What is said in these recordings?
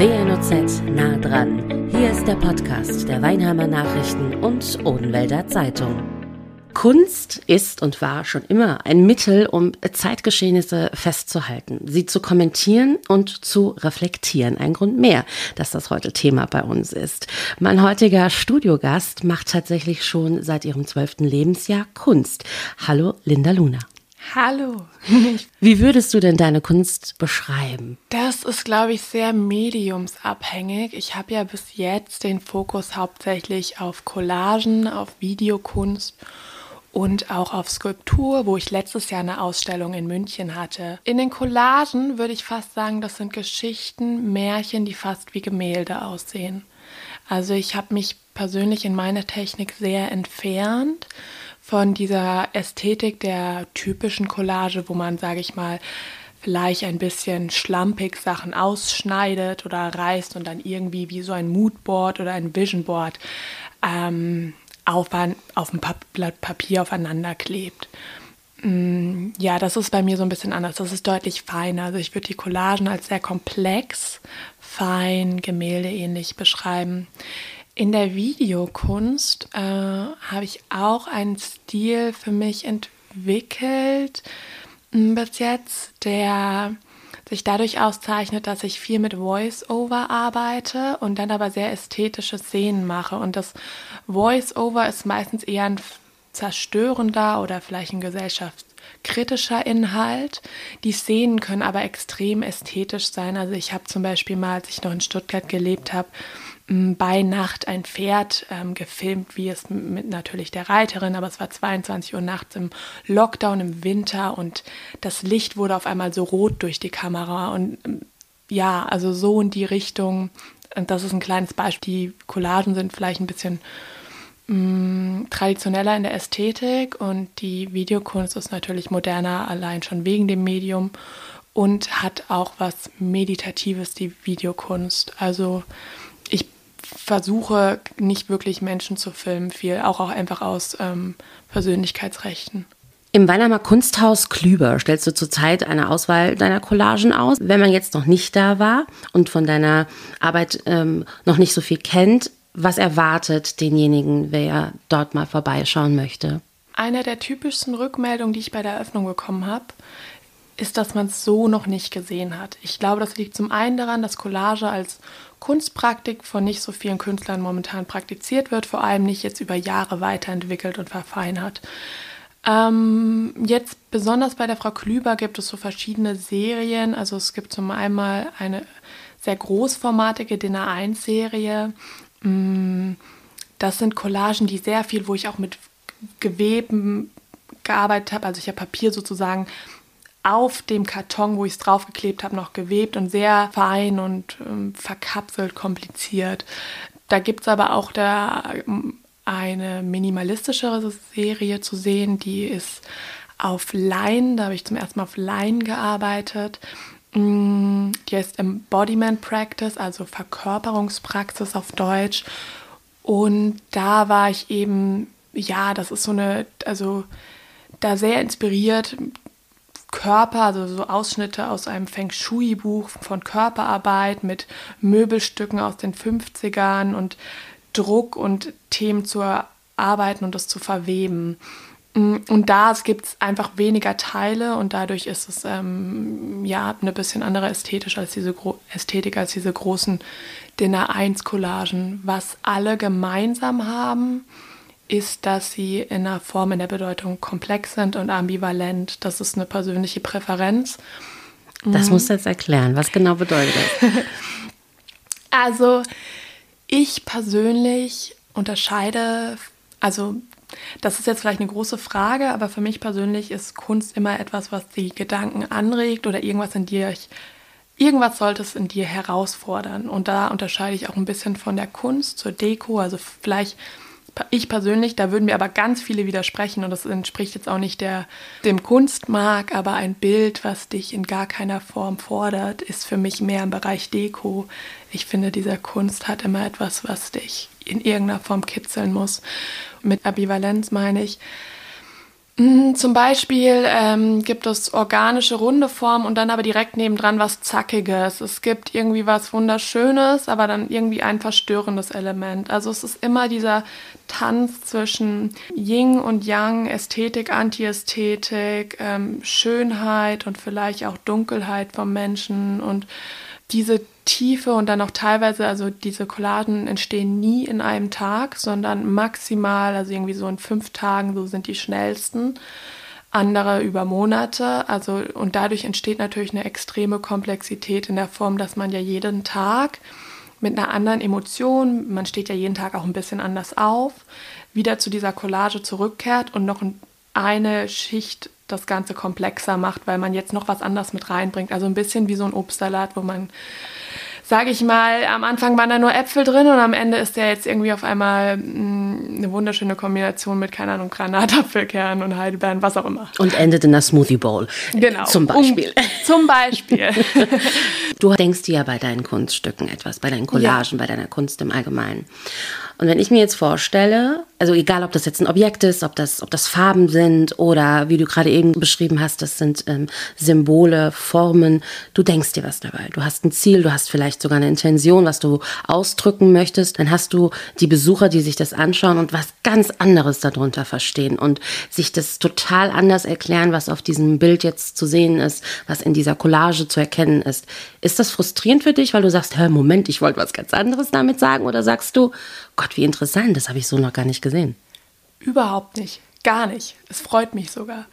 WNOZ nah dran. Hier ist der Podcast der Weinheimer Nachrichten und Odenwälder Zeitung. Kunst ist und war schon immer ein Mittel, um Zeitgeschehnisse festzuhalten, sie zu kommentieren und zu reflektieren. Ein Grund mehr, dass das heute Thema bei uns ist. Mein heutiger Studiogast macht tatsächlich schon seit ihrem zwölften Lebensjahr Kunst. Hallo, Linda Luna. Hallo. Wie würdest du denn deine Kunst beschreiben? Das ist, glaube ich, sehr mediumsabhängig. Ich habe ja bis jetzt den Fokus hauptsächlich auf Collagen, auf Videokunst und auch auf Skulptur, wo ich letztes Jahr eine Ausstellung in München hatte. In den Collagen würde ich fast sagen, das sind Geschichten, Märchen, die fast wie Gemälde aussehen. Also ich habe mich persönlich in meiner Technik sehr entfernt von dieser Ästhetik der typischen Collage, wo man, sage ich mal, vielleicht ein bisschen schlampig Sachen ausschneidet oder reißt und dann irgendwie wie so ein Moodboard oder ein Visionboard ähm, auf, ein, auf ein Blatt Papier aufeinander klebt. Mm, ja, das ist bei mir so ein bisschen anders. Das ist deutlich feiner. Also ich würde die Collagen als sehr komplex, fein, gemäldeähnlich beschreiben. In der Videokunst äh, habe ich auch einen Stil für mich entwickelt mm, bis jetzt, der sich dadurch auszeichnet, dass ich viel mit Voice-Over arbeite und dann aber sehr ästhetische Szenen mache. Und das Voice-Over ist meistens eher ein zerstörender oder vielleicht ein gesellschaftskritischer Inhalt. Die Szenen können aber extrem ästhetisch sein. Also ich habe zum Beispiel mal, als ich noch in Stuttgart gelebt habe, bei Nacht ein Pferd ähm, gefilmt, wie es mit natürlich der Reiterin, aber es war 22 Uhr nachts im Lockdown im Winter und das Licht wurde auf einmal so rot durch die Kamera und ähm, ja, also so in die Richtung. Und das ist ein kleines Beispiel. Die Collagen sind vielleicht ein bisschen mh, mm, traditioneller in der Ästhetik und die Videokunst ist natürlich moderner, allein schon wegen dem Medium und hat auch was Meditatives, die Videokunst. Also versuche nicht wirklich Menschen zu filmen, viel, auch, auch einfach aus ähm, Persönlichkeitsrechten. Im Weinheimer Kunsthaus Klüber stellst du zurzeit eine Auswahl deiner Collagen aus. Wenn man jetzt noch nicht da war und von deiner Arbeit ähm, noch nicht so viel kennt, was erwartet denjenigen, wer dort mal vorbeischauen möchte? Eine der typischsten Rückmeldungen, die ich bei der Eröffnung bekommen habe, ist, dass man es so noch nicht gesehen hat. Ich glaube, das liegt zum einen daran, dass Collage als Kunstpraktik von nicht so vielen Künstlern momentan praktiziert wird, vor allem nicht jetzt über Jahre weiterentwickelt und verfeinert. Ähm, jetzt besonders bei der Frau Klüber gibt es so verschiedene Serien. Also es gibt zum einen eine sehr großformatige Dinner 1 Serie. Mm, das sind Collagen, die sehr viel, wo ich auch mit Geweben gearbeitet habe. Also ich habe Papier sozusagen auf dem Karton, wo ich es draufgeklebt habe, noch gewebt und sehr fein und ähm, verkapselt, kompliziert. Da gibt es aber auch da ähm, eine minimalistischere Serie zu sehen, die ist auf Lein, da habe ich zum ersten Mal auf Lein gearbeitet. Mm, die heißt Embodiment Practice, also Verkörperungspraxis auf Deutsch. Und da war ich eben, ja, das ist so eine, also da sehr inspiriert Körper, also so Ausschnitte aus einem Feng Shui-Buch von Körperarbeit mit Möbelstücken aus den 50ern und Druck und Themen zu erarbeiten und das zu verweben. Mm, und da gibt es einfach weniger Teile und dadurch ist es ähm, ja eine bisschen andere Ästhetik als diese Ästhetik als diese großen Dinner 1 Collagen. Was alle gemeinsam haben, ist, dass sie in der Form, in der Bedeutung komplex sind und ambivalent. Das ist eine persönliche Präferenz. Das mhm. musst du jetzt erklären. Was genau bedeutet das? also, ich persönlich unterscheide, also das ist jetzt vielleicht eine große Frage, aber für mich persönlich ist Kunst immer etwas, was die Gedanken anregt oder irgendwas in dir, irgendwas sollte es in dir herausfordern. Und da unterscheide ich auch ein bisschen von der Kunst zur Deko. Also vielleicht ich persönlich, da würden mir aber ganz viele widersprechen und das entspricht jetzt auch nicht der, dem Kunstmark, aber ein Bild, was dich in gar keiner Form fordert, ist für mich mehr im Bereich Deko. Ich finde, diese Kunst hat immer etwas, was dich in irgendeiner Form kitzeln muss. Mit Ambivalenz meine ich, zum Beispiel ähm, gibt es organische runde Formen und dann aber direkt nebendran was Zackiges. Es gibt irgendwie was Wunderschönes, aber dann irgendwie ein verstörendes Element. Also es ist immer dieser Tanz zwischen Yin und Yang, Ästhetik, Antiästhetik, ähm, Schönheit und vielleicht auch Dunkelheit vom Menschen und diese Tiefe und dann auch teilweise, also diese Collagen entstehen nie in einem Tag, sondern maximal, also irgendwie so in fünf Tagen, so sind die schnellsten. Andere über Monate, also und dadurch entsteht natürlich eine extreme Komplexität in der Form, dass man ja jeden Tag mit einer anderen Emotion, man steht ja jeden Tag auch ein bisschen anders auf, wieder zu dieser Collage zurückkehrt und noch eine Schicht das Ganze komplexer macht, weil man jetzt noch was anderes mit reinbringt. Also ein bisschen wie so ein Obstsalat, wo man sage ich mal, am Anfang waren da nur Äpfel drin und am Ende ist der jetzt irgendwie auf einmal mh, mm, eine wunderschöne Kombination mit, keine Ahnung, Granatapfelkern und Heidelbeeren, was auch immer. Und endet in der Smoothie Bowl. Genau. Zum Beispiel. Um, zum Beispiel. du denkst dir ja bei deinen Kunststücken etwas, bei deinen Collagen, ja. bei deiner Kunst im Allgemeinen. Und wenn ich mir jetzt vorstelle, also egal, ob das jetzt ein Objekt ist, ob das, ob das Farben sind oder wie du gerade eben beschrieben hast, das sind ähm, Symbole, Formen, du denkst dir was dabei. Du hast ein Ziel, du hast vielleicht sogar eine Intention, was du ausdrücken möchtest. Dann hast du die Besucher, die sich das anschauen und was ganz anderes darunter verstehen und sich das total anders erklären, was auf diesem Bild jetzt zu sehen ist, was in dieser Collage zu erkennen ist. Ist das frustrierend für dich, weil du sagst, hör, Moment, ich wollte was ganz anderes damit sagen? Oder sagst du, Gott, wie interessant, das habe ich so noch gar nicht gesehen. Überhaupt nicht, gar nicht. Es freut mich sogar.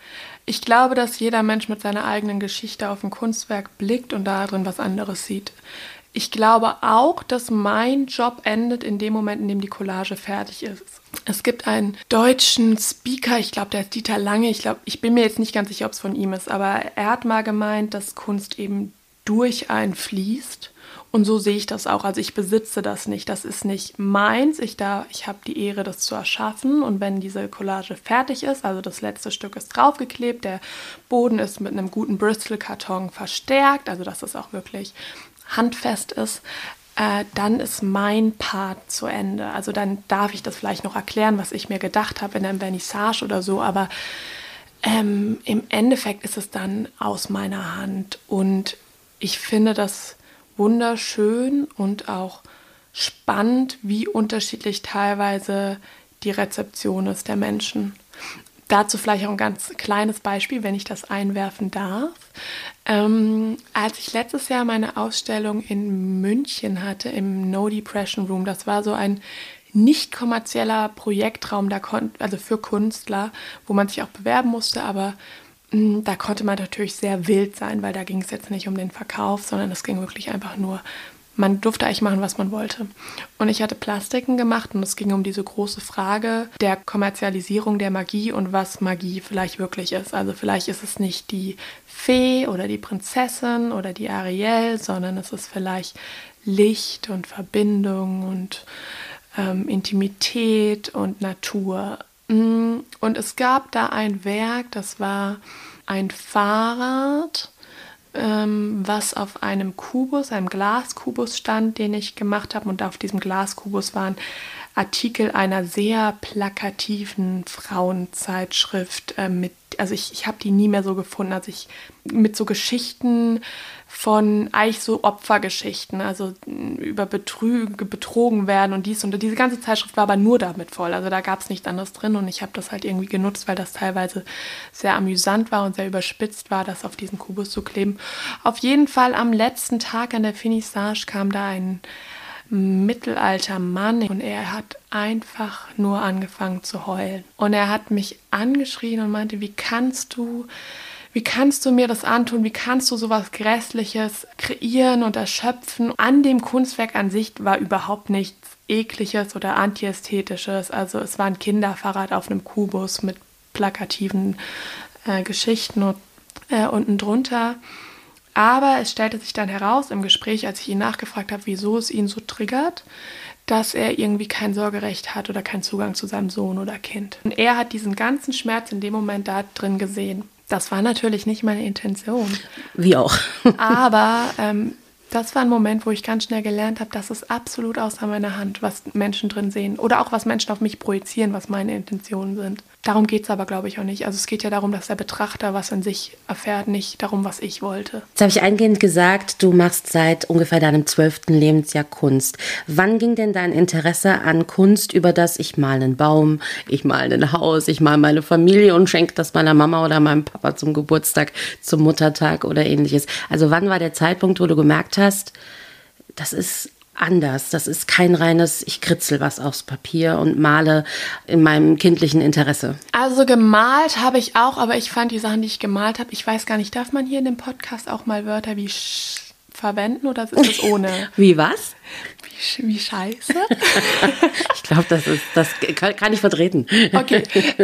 Ich glaube, dass jeder Mensch mit seiner eigenen Geschichte auf ein Kunstwerk blickt und darin was anderes sieht. Ich glaube auch, dass mein Job endet in dem Moment, in dem die Collage fertig ist. Es gibt einen deutschen Speaker, ich glaube, der ist Dieter Lange. Ich glaube, ich bin mir jetzt nicht ganz sicher, ob es von ihm ist, aber er hat mal gemeint, dass Kunst eben durch einen fließt und so sehe ich das auch. Also ich besitze das nicht. Das ist nicht meins. Ich, ich habe die Ehre, das zu erschaffen. Und wenn diese Collage fertig ist, also das letzte Stück ist draufgeklebt, der Boden ist mit einem guten Bristol-Karton verstärkt, also dass es auch wirklich handfest ist, äh, dann ist mein Part zu Ende. Also dann darf ich das vielleicht noch erklären, was ich mir gedacht habe in einem Vernissage oder so. Aber ähm, im Endeffekt ist es dann aus meiner Hand. Und ich finde das wunderschön und auch spannend, wie unterschiedlich teilweise die Rezeption ist der Menschen. Dazu vielleicht auch ein ganz kleines Beispiel, wenn ich das einwerfen darf. Ähm, als ich letztes Jahr meine Ausstellung in München hatte, im No Depression Room, das war so ein nicht kommerzieller Projektraum, da also für Künstler, wo man sich auch bewerben musste, aber Mm, da konnte man natürlich sehr wild sein, weil da ging es jetzt nicht um den Verkauf, sondern es ging wirklich einfach nur, man durfte eigentlich machen, was man wollte. Und ich hatte Plastiken gemacht und es ging um diese große Frage der Kommerzialisierung der Magie und was Magie vielleicht wirklich ist. Also vielleicht ist es nicht die Fee oder die Prinzessin oder die Ariel, sondern es ist vielleicht Licht und Verbindung und ähm, Intimität und Natur. Mm, und es gab da ein Werk, das war ein Fahrrad, ähm, was auf einem Kubus, einem Glaskubus stand, den ich gemacht habe. Und auf diesem Glaskubus waren Artikel einer sehr plakativen Frauenzeitschrift äh, mit, also ich, ich habe die nie mehr so gefunden, also ich mit so Geschichten von eigentlich so Opfergeschichten, also über Betrüge, betrogen werden und dies und diese ganze Zeitschrift war aber nur damit voll. Also da gab es nichts anderes drin und ich habe das halt irgendwie genutzt, weil das teilweise sehr amüsant war und sehr überspitzt war, das auf diesen Kubus zu kleben. Auf jeden Fall am letzten Tag an der Finissage kam da ein mittelalter Mann und er hat einfach nur angefangen zu heulen. Und er hat mich angeschrien und meinte, wie kannst du, wie kannst du mir das antun? Wie kannst du sowas Grässliches kreieren und erschöpfen? An dem Kunstwerk an sich war überhaupt nichts ekliges oder antiästhetisches. Also es war ein Kinderfahrrad auf einem Kubus mit plakativen äh, Geschichten und, äh, unten drunter. Aber es stellte sich dann heraus im Gespräch, als ich ihn nachgefragt habe, wieso es ihn so triggert, dass er irgendwie kein Sorgerecht hat oder keinen Zugang zu seinem Sohn oder Kind. Und er hat diesen ganzen Schmerz in dem Moment da drin gesehen. Das war natürlich nicht meine Intention. Wie auch. Aber ähm, das war ein Moment, wo ich ganz schnell gelernt habe, dass es absolut außer meiner Hand, was Menschen drin sehen oder auch was Menschen auf mich projizieren, was meine Intentionen sind. Darum geht es aber, glaube ich, auch nicht. Also es geht ja darum, dass der Betrachter was in sich erfährt, nicht darum, was ich wollte. Jetzt habe ich eingehend gesagt, du machst seit ungefähr deinem zwölften Lebensjahr Kunst. Wann ging denn dein Interesse an Kunst über das, ich mal einen Baum, ich mal ein Haus, ich mal meine Familie und schenke das meiner Mama oder meinem Papa zum Geburtstag, zum Muttertag oder ähnliches? Also wann war der Zeitpunkt, wo du gemerkt hast, das ist anders. Das ist kein reines, ich kritzel was aufs Papier und male in meinem kindlichen Interesse. Also gemalt habe ich auch, aber ich fand die Sachen, die ich gemalt habe, ich weiß gar nicht, darf man hier in dem Podcast auch mal Wörter wie verwenden oder ist es ohne? Wie was? Wie, wie scheiße? ich glaube, das ist, das kann, kann ich vertreten. Okay,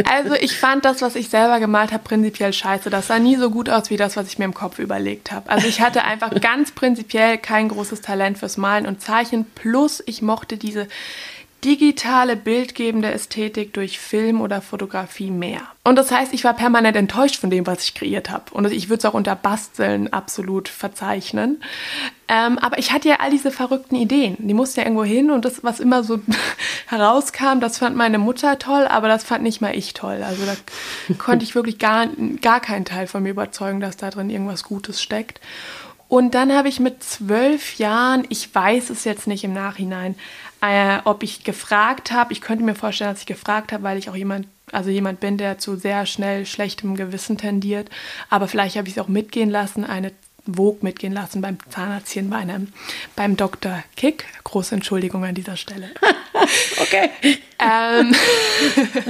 also ich fand das, was ich selber gemalt habe, prinzipiell scheiße. Das sah nie so gut aus wie das, was ich mir im Kopf überlegt habe. Also ich hatte einfach ganz prinzipiell kein großes Talent fürs Malen und Zeichnen. Plus ich mochte diese digitale, bildgebende Ästhetik durch Film oder Fotografie mehr. Und das heißt, ich war permanent enttäuscht von dem, was ich kreiert habe. Und ich würde es auch unter Basteln absolut verzeichnen. Ähm, aber ich hatte ja all diese verrückten Ideen. Die mussten ja irgendwo hin und das, was immer so herauskam, das fand meine Mutter toll, aber das fand nicht mal ich toll. Also da konnte ich wirklich gar, gar keinen Teil von mir überzeugen, dass da drin irgendwas Gutes steckt. Und dann habe ich mit zwölf Jahren, ich weiß es jetzt nicht im Nachhinein, äh, ob ich gefragt habe. Ich könnte mir vorstellen, dass ich gefragt habe, weil ich auch jemand, also jemand bin, der zu sehr schnell schlechtem Gewissen tendiert. Aber vielleicht habe ich es auch mitgehen lassen, eine Vogue mitgehen lassen beim Zahnarztchen bei einem, beim Dr. Kick. Große Entschuldigung an dieser Stelle. okay. Ähm,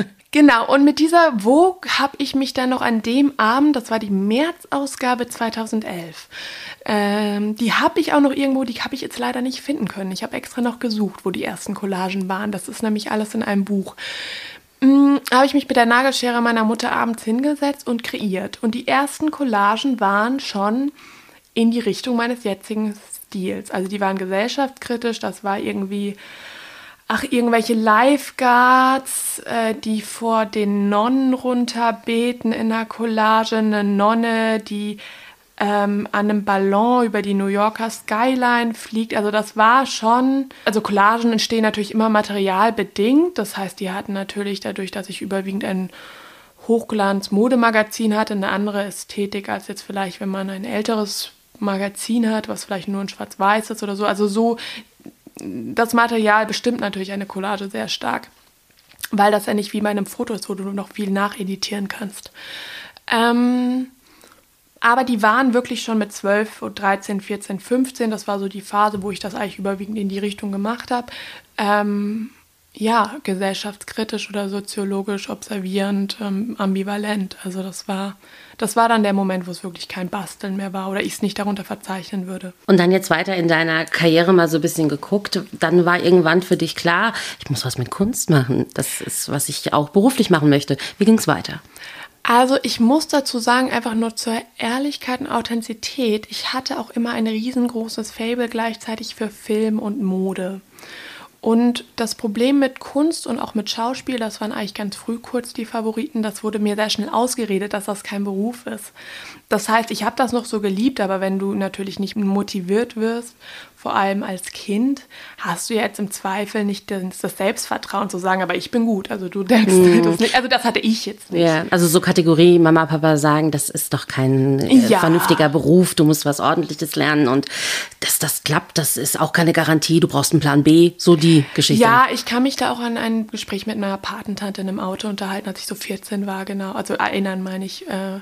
genau, und mit dieser Vogue habe ich mich dann noch an dem Abend, das war die März-Ausgabe 2011, ähm, die habe ich auch noch irgendwo, die habe ich jetzt leider nicht finden können. Ich habe extra noch gesucht, wo die ersten Collagen waren. Das ist nämlich alles in einem Buch. Hm, habe ich mich mit der Nagelschere meiner Mutter abends hingesetzt und kreiert. Und die ersten Collagen waren schon in die Richtung meines jetzigen Stils. Also die waren gesellschaftskritisch, das war irgendwie, ach, irgendwelche Lifeguards, äh, die vor den Nonnen runterbeten in der Collage, eine Nonne, die ähm, an einem Ballon über die New Yorker Skyline fliegt. Also das war schon, also Collagen entstehen natürlich immer materialbedingt. Das heißt, die hatten natürlich dadurch, dass ich überwiegend ein Hochglanz-Modemagazin hatte, eine andere Ästhetik als jetzt vielleicht, wenn man ein älteres Magazin hat, was vielleicht nur in Schwarz-Weiß ist oder so. Also so, das Material bestimmt natürlich eine Collage sehr stark, weil das ja nicht wie bei einem Foto ist, wo du noch viel nacheditieren kannst. Ähm, aber die waren wirklich schon mit 12, 13, 14, 15. Das war so die Phase, wo ich das eigentlich überwiegend in die Richtung gemacht habe. Ähm, ja, gesellschaftskritisch oder soziologisch observierend, ähm, ambivalent. Also das war, das war dann der Moment, wo es wirklich kein Basteln mehr war oder ich es nicht darunter verzeichnen würde. Und dann jetzt weiter in deiner Karriere mal so ein bisschen geguckt. Dann war irgendwann für dich klar, ich muss was mit Kunst machen. Das ist, was ich auch beruflich machen möchte. Wie ging es weiter? Also ich muss dazu sagen, einfach nur zur Ehrlichkeit und Authentizität, ich hatte auch immer ein riesengroßes Fable gleichzeitig für Film und Mode. Und das Problem mit Kunst und auch mit Schauspiel, das waren eigentlich ganz früh kurz die Favoriten, das wurde mir sehr schnell ausgeredet, dass das kein Beruf ist. Das heißt, ich habe das noch so geliebt, aber wenn du natürlich nicht motiviert wirst vor allem als Kind, hast du jetzt im Zweifel nicht das Selbstvertrauen zu sagen, aber ich bin gut. Also du denkst mm. das nicht. Also das hatte ich jetzt nicht. Ja, also so Kategorie Mama, Papa sagen, das ist doch kein äh, ja. vernünftiger Beruf, du musst was Ordentliches lernen und dass das klappt, das ist auch keine Garantie, du brauchst einen Plan B, so die Geschichte. Ja, ich kann mich da auch an ein Gespräch mit meiner Patentante in einem Auto unterhalten, als ich so 14 war, genau. Also erinnern meine ich. Äh,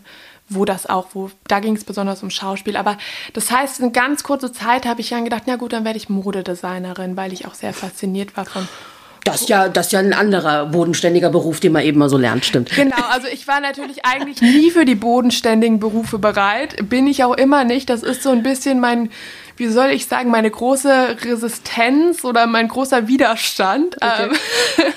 wo das auch, wo, da ging es besonders um Schauspiel. Aber das heißt, in ganz kurzer Zeit habe ich dann gedacht, na gut, dann werde ich Modedesignerin, weil ich auch sehr fasziniert war von das ist ja, das ist ja ein anderer bodenständiger Beruf, den man eben mal so lernt, stimmt. Genau, also ich war natürlich eigentlich nie für die bodenständigen Berufe bereit. Bin ich auch immer nicht. Das ist so ein bisschen mein wie soll ich sagen, meine große Resistenz oder mein großer Widerstand. Okay. Ähm,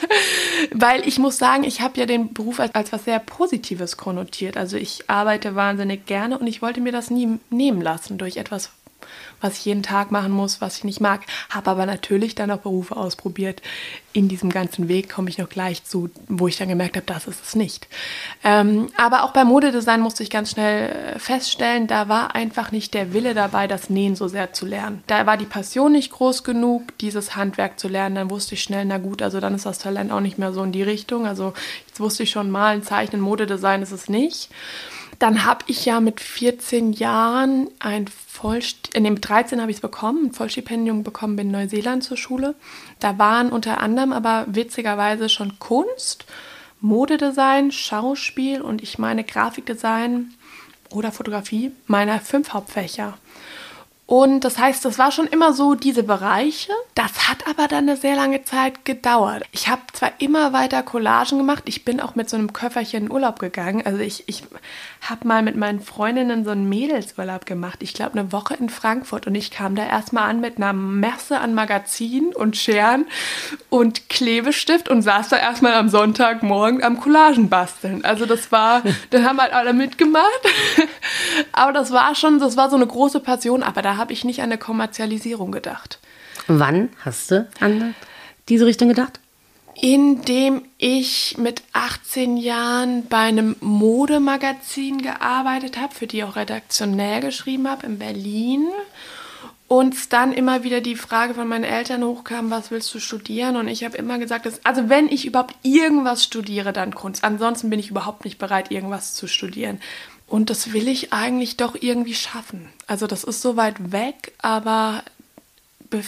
weil ich muss sagen, ich habe ja den Beruf als, als was sehr Positives konnotiert. Also ich arbeite wahnsinnig gerne und ich wollte mir das nie nehmen lassen durch etwas was ich jeden Tag machen muss, was ich nicht mag. Habe aber natürlich dann auch Berufe ausprobiert. In diesem ganzen Weg komme ich noch gleich zu, wo ich dann gemerkt habe, das ist es nicht. Ähm, aber auch beim Modedesign musste ich ganz schnell äh, feststellen, da war einfach nicht der Wille dabei, das Nähen so sehr zu lernen. Da war die Passion nicht groß genug, dieses Handwerk zu lernen. Dann wusste ich schnell, na gut, also dann ist das Talent auch nicht mehr so in die Richtung. Also jetzt wusste ich schon, malen, zeichnen, Modedesign ist es nicht. Dann habe ich ja mit 14 Jahren ein Vollst äh, nee, mit 13 habe ich es bekommen, ein Vollstipendium bekommen, in Neuseeland zur Schule. Da waren unter anderem aber witzigerweise schon Kunst, Modedesign, Schauspiel und ich meine Grafikdesign oder Fotografie meiner fünf Hauptfächer. Und das heißt, das war schon immer so diese Bereiche. Das hat aber dann eine sehr lange Zeit gedauert. Ich habe zwar immer weiter Collagen gemacht, ich bin auch mit so einem Köfferchen in Urlaub gegangen. Also ich, ich habe mal mit meinen Freundinnen so einen Mädelsurlaub gemacht. Ich glaube eine Woche in Frankfurt und ich kam da erstmal an mit einer Messe an Magazinen und Scheren und Klebestift und saß da erstmal am Sonntagmorgen am Collagen basteln. Also das war, dann haben halt alle mitgemacht. aber das war schon, das war so eine große Passion, aber da habe ich nicht an eine Kommerzialisierung gedacht. Wann hast du an diese Richtung gedacht? Indem ich mit 18 Jahren bei einem Modemagazin gearbeitet habe, für die auch redaktionell geschrieben habe in Berlin. Und dann immer wieder die Frage von meinen Eltern hochkam, was willst du studieren? Und ich habe immer gesagt, dass, also wenn ich überhaupt irgendwas studiere, dann Kunst. Ansonsten bin ich überhaupt nicht bereit, irgendwas zu studieren. Und das will ich eigentlich doch irgendwie schaffen. Also das ist so weit weg, aber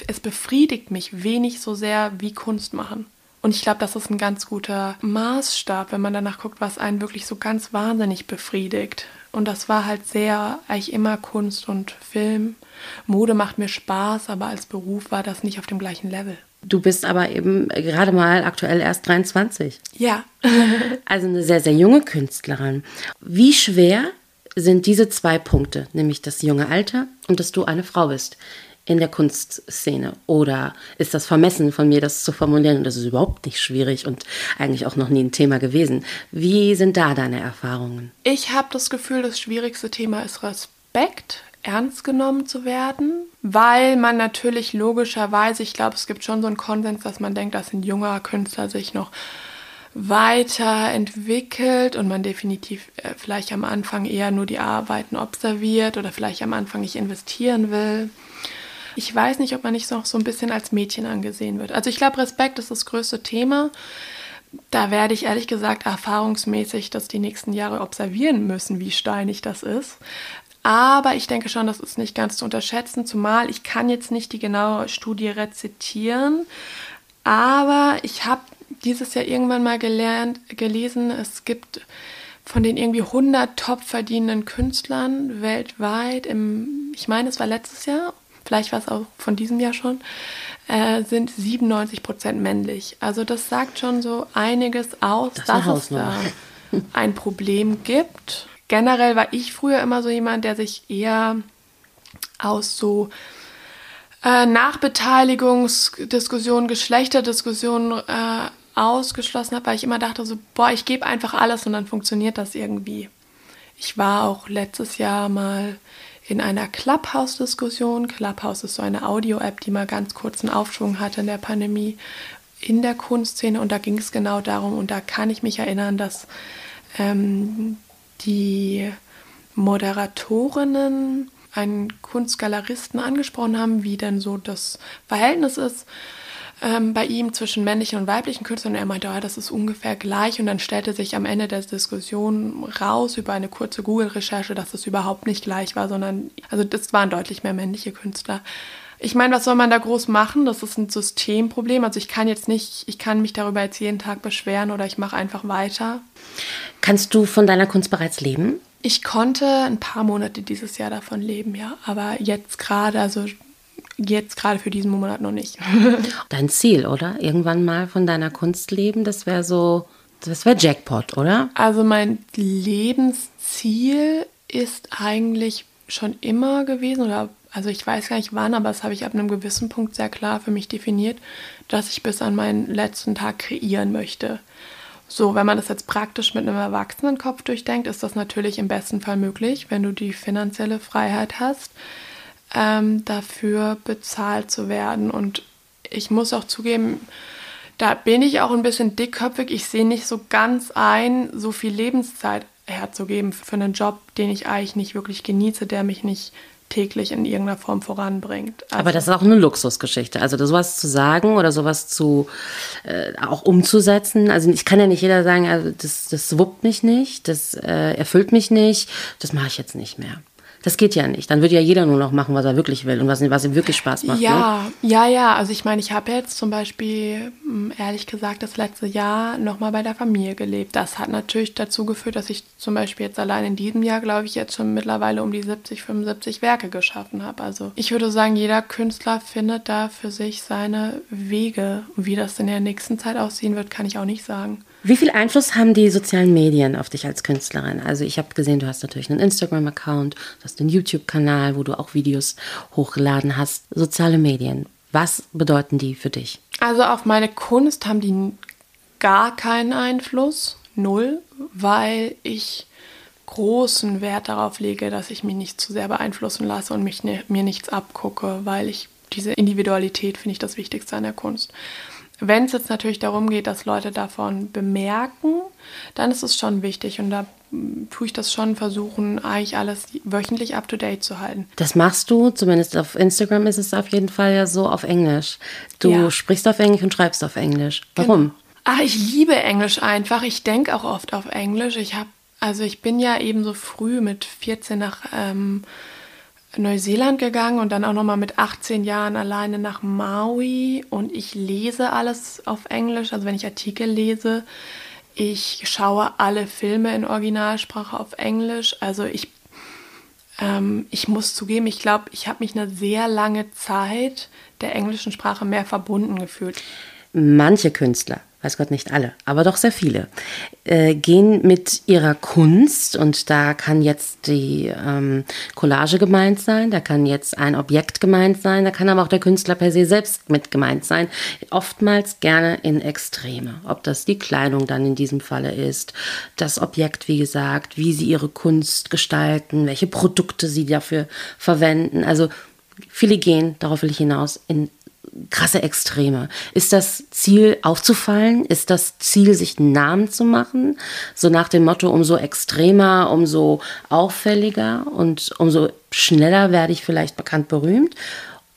es befriedigt mich wenig so sehr wie Kunst machen. Und ich glaube, das ist ein ganz guter Maßstab, wenn man danach guckt, was einen wirklich so ganz wahnsinnig befriedigt. Und das war halt sehr, eigentlich immer Kunst und Film. Mode macht mir Spaß, aber als Beruf war das nicht auf dem gleichen Level. Du bist aber eben gerade mal aktuell erst 23. Ja. also eine sehr, sehr junge Künstlerin. Wie schwer sind diese zwei Punkte, nämlich das junge Alter und dass du eine Frau bist in der Kunstszene? Oder ist das vermessen von mir, das zu formulieren? Und das ist überhaupt nicht schwierig und eigentlich auch noch nie ein Thema gewesen. Wie sind da deine Erfahrungen? Ich habe das Gefühl, das schwierigste Thema ist Respekt ernst genommen zu werden, weil man natürlich logischerweise, ich glaube, es gibt schon so einen Konsens, dass man denkt, dass ein junger Künstler sich noch weiterentwickelt und man definitiv äh, vielleicht am Anfang eher nur die Arbeiten observiert oder vielleicht am Anfang nicht investieren will. Ich weiß nicht, ob man nicht noch so ein bisschen als Mädchen angesehen wird. Also ich glaube, Respekt ist das größte Thema. Da werde ich ehrlich gesagt erfahrungsmäßig das die nächsten Jahre observieren müssen, wie steinig das ist. Aber ich denke schon, das ist nicht ganz zu unterschätzen, zumal ich kann jetzt nicht die genaue Studie rezitieren, aber ich habe dieses Jahr irgendwann mal gelernt, gelesen, es gibt von den irgendwie 100 top verdienenden Künstlern weltweit, im, ich meine, es war letztes Jahr, vielleicht war es auch von diesem Jahr schon, äh, sind 97 Prozent männlich. Also das sagt schon so einiges aus, das dass es da ein Problem gibt. Generell war ich früher immer so jemand, der sich eher aus so äh, Nachbeteiligungsdiskussionen, Geschlechterdiskussionen äh, ausgeschlossen habe, weil ich immer dachte so, boah, ich gebe einfach alles und dann funktioniert das irgendwie. Ich war auch letztes Jahr mal in einer Clubhouse-Diskussion. Clubhouse ist so eine Audio-App, die mal ganz kurz einen Aufschwung hatte in der Pandemie in der Kunstszene und da ging es genau darum und da kann ich mich erinnern, dass ähm, die Moderatorinnen einen Kunstgaleristen angesprochen haben, wie denn so das Verhältnis ist ähm, bei ihm zwischen männlichen und weiblichen Künstlern. Und er meinte, oh, das ist ungefähr gleich. Und dann stellte sich am Ende der Diskussion raus über eine kurze Google-Recherche, dass es überhaupt nicht gleich war, sondern, also das waren deutlich mehr männliche Künstler. Ich meine, was soll man da groß machen? Das ist ein Systemproblem. Also ich kann jetzt nicht, ich kann mich darüber jetzt jeden Tag beschweren oder ich mache einfach weiter. Kannst du von deiner Kunst bereits leben? Ich konnte ein paar Monate dieses Jahr davon leben, ja. Aber jetzt gerade, also Jetzt gerade für diesen Monat noch nicht. Dein Ziel, oder? Irgendwann mal von deiner Kunst leben, das wäre so, das wäre Jackpot, oder? Also mein Lebensziel ist eigentlich schon immer gewesen, oder also ich weiß gar nicht wann, aber das habe ich ab einem gewissen Punkt sehr klar für mich definiert, dass ich bis an meinen letzten Tag kreieren möchte. So, wenn man das jetzt praktisch mit einem Erwachsenenkopf durchdenkt, ist das natürlich im besten Fall möglich, wenn du die finanzielle Freiheit hast. ähm, dafür bezahlt zu werden. Und ich muss auch zugeben, da bin ich auch ein bisschen dickköpfig. Ich sehe nicht so ganz ein, so viel Lebenszeit herzugeben für einen Job, den ich eigentlich nicht wirklich genieße, der mich nicht täglich in irgendeiner Form voranbringt. Also Aber das ist auch eine Luxusgeschichte. Also sowas zu sagen oder sowas zu äh, auch umzusetzen. Also ich kann ja nicht jeder sagen, also das, das wuppt mich nicht, das äh, erfüllt mich nicht, das mache ich jetzt nicht mehr. Das geht ja nicht. Dann würde ja jeder nur noch machen, was er wirklich will und was, was ihm wirklich Spaß macht. Ja, ne? ja, ja. Also ich meine, ich habe jetzt zum Beispiel, hm, ehrlich gesagt, das letzte Jahr nochmal bei der Familie gelebt. Das hat natürlich dazu geführt, dass ich zum Beispiel jetzt allein in diesem Jahr, glaube ich, jetzt schon mittlerweile um die 70, 75 Werke geschaffen habe. Also ich würde sagen, jeder Künstler findet da für sich seine Wege. Wie das in der nächsten Zeit aussehen wird, kann ich auch nicht sagen. Wie viel Einfluss haben die sozialen Medien auf dich als Künstlerin? Also ich habe gesehen, du hast natürlich einen Instagram-Account, du hast einen YouTube-Kanal, wo du auch Videos hochgeladen hast. Soziale Medien, was bedeuten die für dich? Also auf meine Kunst haben die gar keinen Einfluss, null, weil ich großen Wert darauf lege, dass ich mich nicht zu sehr beeinflussen lasse und mich ne, mir nichts abgucke, weil ich diese Individualität finde ich das Wichtigste an der Kunst. Wenn es jetzt natürlich darum geht, dass Leute davon bemerken, dann ist es schon wichtig und da hm, tue ich das schon versuchen, eigentlich alles wöchentlich up-to-date zu halten. Das machst du, zumindest auf Instagram ist es auf jeden Fall ja so auf Englisch. Du ja. sprichst auf Englisch und schreibst auf Englisch. Warum? Genau. Ach, ich liebe Englisch einfach. Ich denke auch oft auf Englisch. Ich habe, also ich bin ja eben so früh mit 14 nach ähm, Neuseeland gegangen und dann auch noch mal mit 18 Jahren alleine nach Maui. Und ich lese alles auf Englisch, also wenn ich Artikel lese, ich schaue alle Filme in Originalsprache auf Englisch, also ich ähm, ich muss zugeben, ich glaube, ich habe mich eine sehr lange Zeit der englischen Sprache mehr verbunden gefühlt. Manche Künstler weiß Gott nicht alle, aber doch sehr viele, äh, gehen mit ihrer Kunst und da kann jetzt die ähm, Collage gemeint sein, da kann jetzt ein Objekt gemeint sein, da kann aber auch der Künstler per se selbst mit gemeint sein, oftmals gerne in Extreme, ob das die Kleidung dann in diesem Falle ist, das Objekt, wie gesagt, wie sie ihre Kunst gestalten, welche Produkte sie dafür verwenden, also Viele gehen, darauf will ich hinaus, in krasse Extreme. Ist das Ziel aufzufallen? Ist das Ziel, sich einen Namen zu machen? So nach dem Motto, umso extremer, umso auffälliger und umso schneller werde ich vielleicht bekannt berühmt?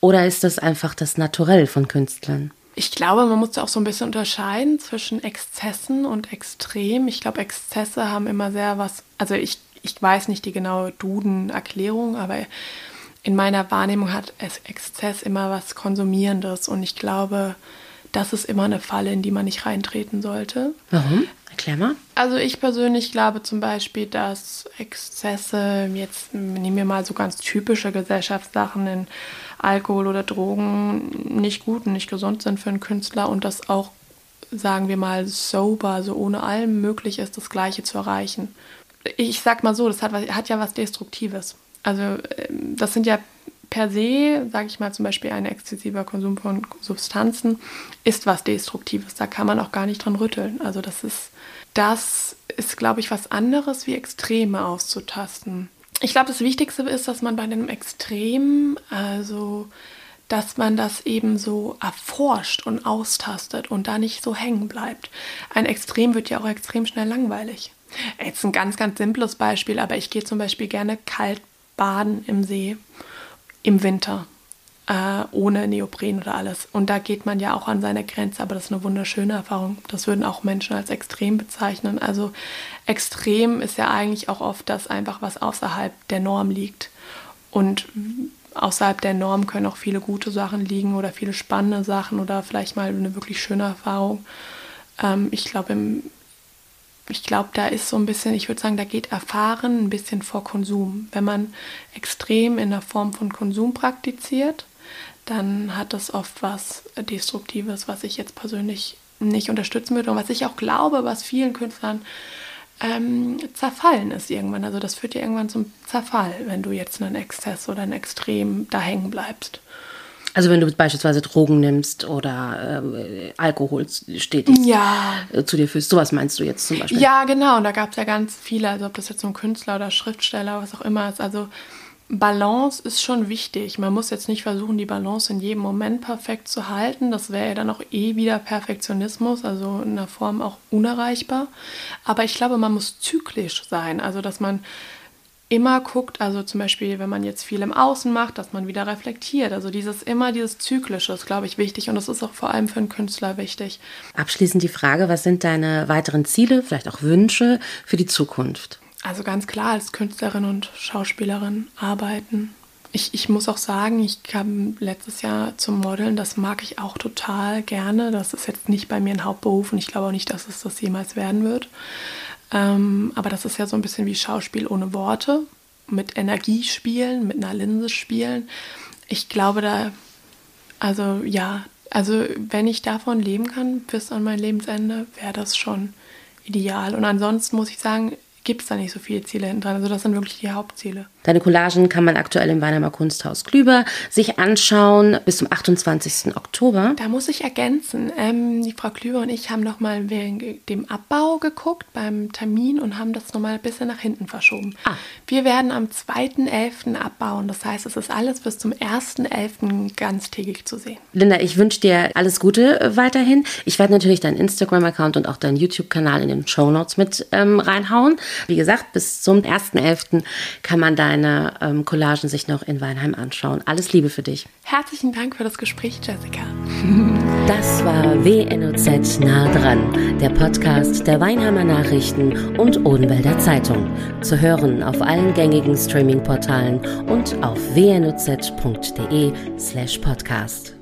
Oder ist das einfach das Naturell von Künstlern? Ich glaube, man muss auch so ein bisschen unterscheiden zwischen Exzessen und Extrem. Ich glaube, Exzesse haben immer sehr was, also ich, ich weiß nicht die genaue Duden-Erklärung, aber in meiner Wahrnehmung hat Exzess immer was Konsumierendes und ich glaube, das ist immer eine Falle, in die man nicht reintreten sollte. Warum? Erklär mal. Also ich persönlich glaube zum Beispiel, dass Exzesse, jetzt nehmen wir mal so ganz typische Gesellschaftssachen in Alkohol oder Drogen, nicht gut und nicht gesund sind für einen Künstler und dass auch, sagen wir mal, sober, so ohne allem möglich ist, das Gleiche zu erreichen. Ich sag mal so, das hat, hat ja was Destruktives. Also ähm, das sind ja per se, sage ich mal zum Beispiel ein exzessiver Konsum von Substanzen, ist was Destruktives. Da kann man auch gar nicht dran rütteln. Also das ist, das ist, glaube ich, was anderes wie Extreme auszutasten. Ich glaube, das Wichtigste ist, dass man bei einem Extrem, also dass man das eben so erforscht und austastet und da nicht so hängen bleibt. Ein Extrem wird ja auch extrem schnell langweilig. Jetzt ein ganz, ganz simples Beispiel, aber ich gehe zum Beispiel gerne kalt baden im See im Winter äh, ohne Neopren oder alles. Und da geht man ja auch an seine Grenze, aber das ist eine wunderschöne Erfahrung. Das würden auch Menschen als extrem bezeichnen. Also extrem ist ja eigentlich auch oft das einfach, was außerhalb der Norm liegt. Und außerhalb der Norm können auch viele gute Sachen liegen oder viele spannende Sachen oder vielleicht mal eine wirklich schöne Erfahrung. Ähm, ich glaube, im ich glaube, da ist so ein bisschen, ich würde sagen, da geht Erfahren ein bisschen vor Konsum. Wenn man extrem in der Form von Konsum praktiziert, dann hat das oft was Destruktives, was ich jetzt persönlich nicht unterstützen würde und was ich auch glaube, was vielen Künstlern ähm, zerfallen ist irgendwann. Also das führt ja irgendwann zum Zerfall, wenn du jetzt einen Exzess oder ein Extrem da hängen bleibst. Also wenn du beispielsweise Drogen nimmst oder äh, Alkohol stetig ja. Äh, zu dir führst, sowas meinst du jetzt zum Beispiel? Ja, genau. Und da gab es ja ganz viele, also ob das jetzt so ein Künstler oder Schriftsteller, was auch immer ist. Also Balance ist schon wichtig. Man muss jetzt nicht versuchen, die Balance in jedem Moment perfekt zu halten. Das wäre ja dann auch eh wieder Perfektionismus, also in der Form auch unerreichbar. Aber ich glaube, man muss zyklisch sein, also dass man immer guckt, also zum Beispiel, wenn man jetzt viel im Außen macht, dass man wieder reflektiert. Also dieses immer dieses Zyklische ist, glaube ich, wichtig und das ist auch vor allem für einen Künstler wichtig. Abschließend die Frage, was sind deine weiteren Ziele, vielleicht auch Wünsche für die Zukunft? Also ganz klar als Künstlerin und Schauspielerin arbeiten. Ich, ich muss auch sagen, ich kam letztes Jahr zum Modeln, das mag ich auch total gerne. Das ist jetzt nicht bei mir ein Hauptberuf und ich glaube auch nicht, dass es das jemals werden wird. Ähm, aber das ist ja so ein bisschen wie Schauspiel ohne Worte, mit Energie spielen, mit einer Linse spielen. Ich glaube da, also ja, also wenn ich davon leben kann bis an mein Lebensende, wäre das schon ideal. Und ansonsten muss ich sagen, gibt es da nicht so viele Ziele hinten dran. Also das sind wirklich die Hauptziele. Deine Collagen kann man aktuell im Weinheimer Kunsthaus Klüber sich anschauen bis zum 28. Oktober. Da muss ich ergänzen. Ähm, die Frau Klüber und ich haben nochmal wegen dem Abbau geguckt beim Termin und haben das nochmal ein bisschen nach hinten verschoben. Ah. Wir werden am 2.11. abbauen. Das heißt, es ist alles bis zum 1.11. ganztägig zu sehen. Linda, ich wünsche dir alles Gute äh, weiterhin. Ich werde natürlich deinen Instagram-Account und auch deinen YouTube-Kanal in den Show Notes mit ähm, reinhauen. Wie gesagt, bis zum 1.11. kann man deine ähm, Collagen sich noch in Weinheim anschauen. Alles Liebe für dich. Herzlichen Dank für das Gespräch, Jessica. Das war WNOZ nah dran, der Podcast der Weinheimer Nachrichten und Odenwälder Zeitung. Zu hören auf allen gängigen Streaming-Portalen und auf wnoz.de slash podcast.